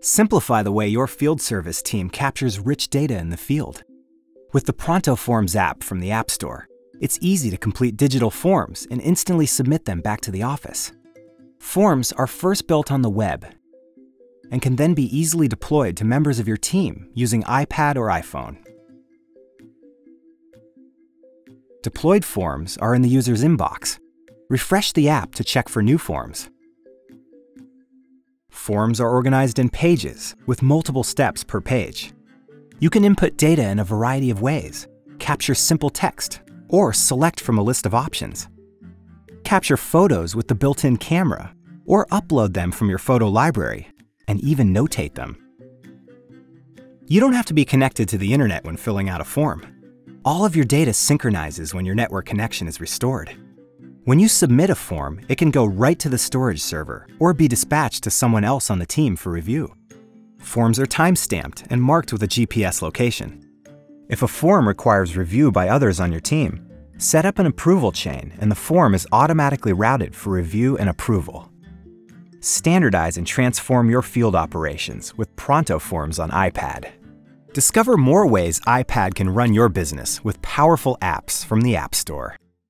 Simplify the way your field service team captures rich data in the field. With the ProntoForms app from the App Store, it's easy to complete digital forms and instantly submit them back to the office. Forms are first built on the web and can then be easily deployed to members of your team using iPad or iPhone. Deployed forms are in the user's inbox. Refresh the app to check for new forms. Forms are organized in pages with multiple steps per page. You can input data in a variety of ways, capture simple text, or select from a list of options. Capture photos with the built-in camera, or upload them from your photo library, and even notate them. You don't have to be connected to the internet when filling out a form. All of your data synchronizes when your network connection is restored. When you submit a form, it can go right to the storage server or be dispatched to someone else on the team for review. Forms are time-stamped and marked with a GPS location. If a form requires review by others on your team, set up an approval chain and the form is automatically routed for review and approval. Standardize and transform your field operations with ProntoForms on iPad. Discover more ways iPad can run your business with powerful apps from the App Store.